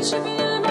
deixa me amar.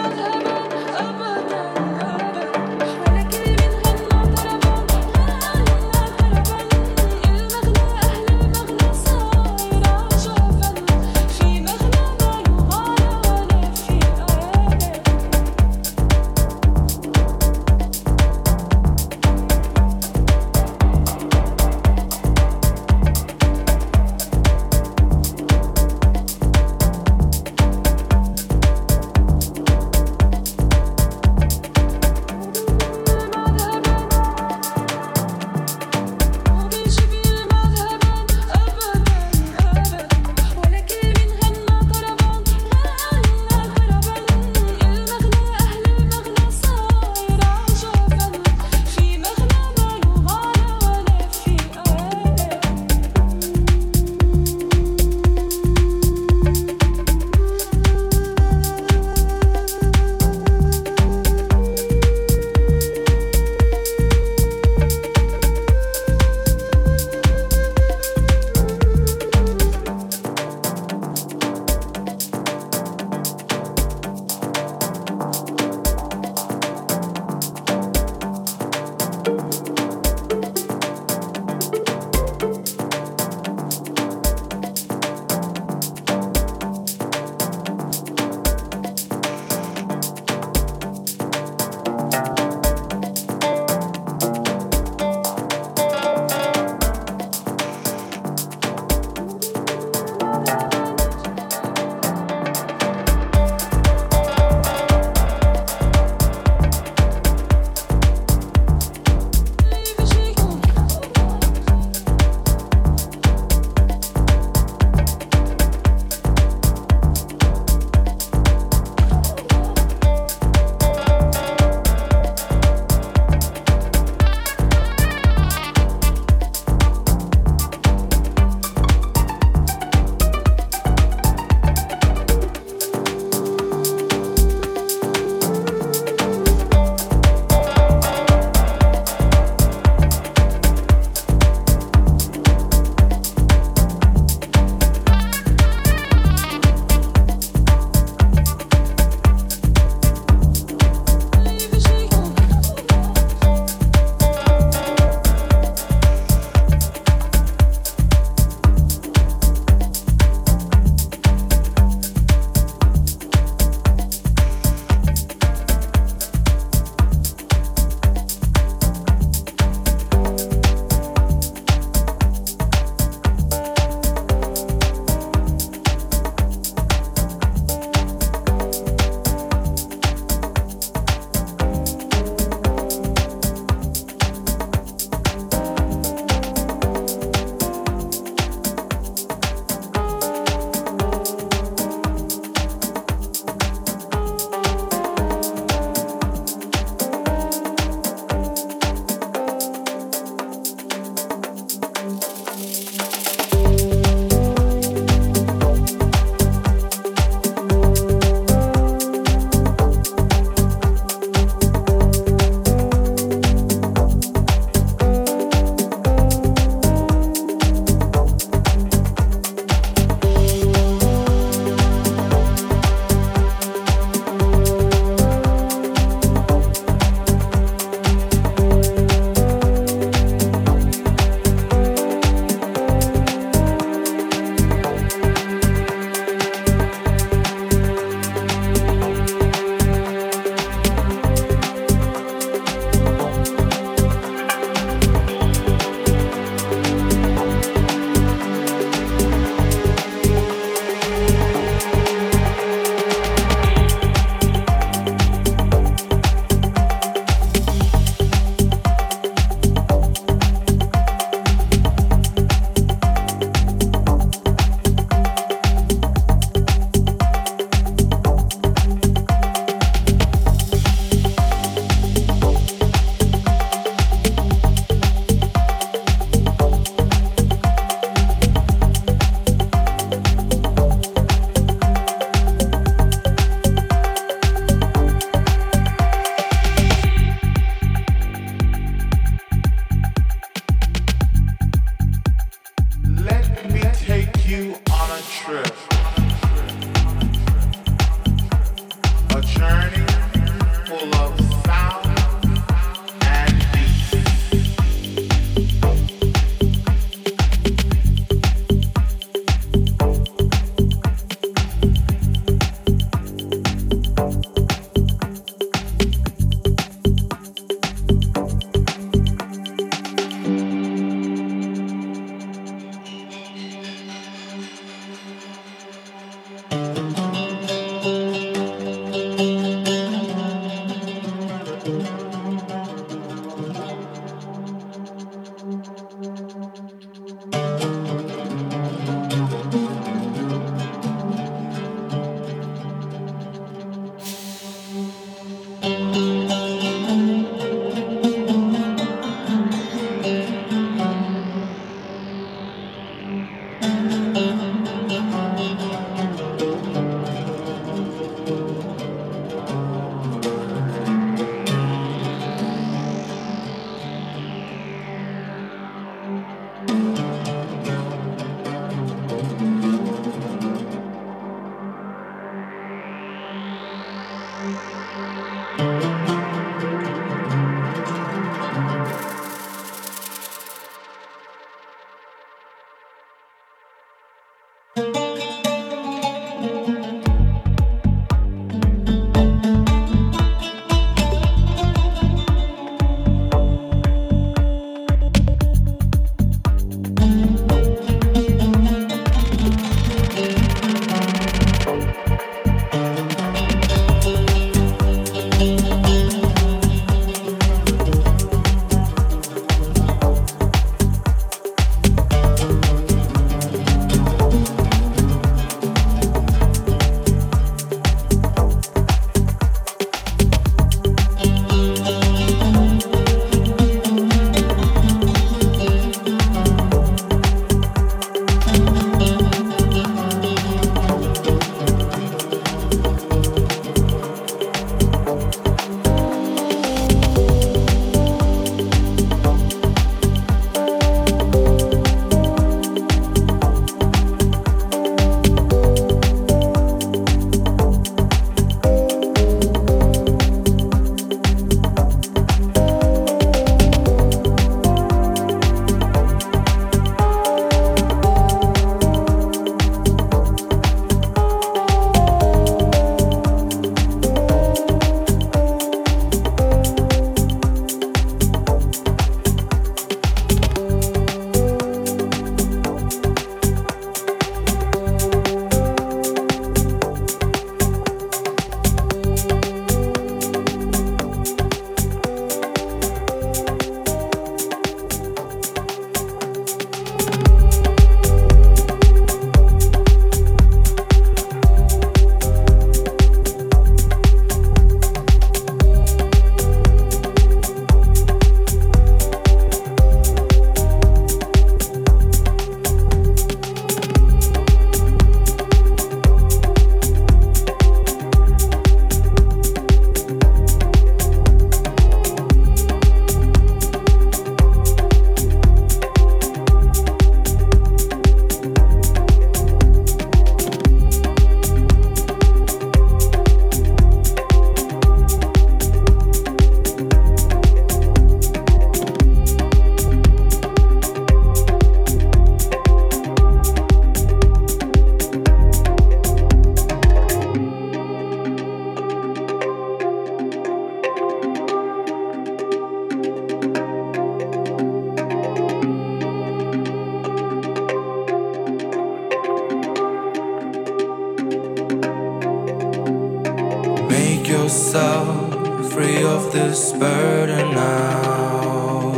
free of this burden now.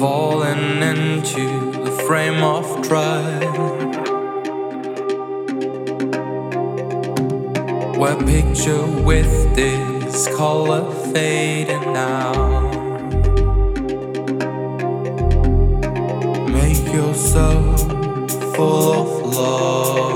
Falling into the frame of trial. Where picture with this color fading now. Make yourself full of love.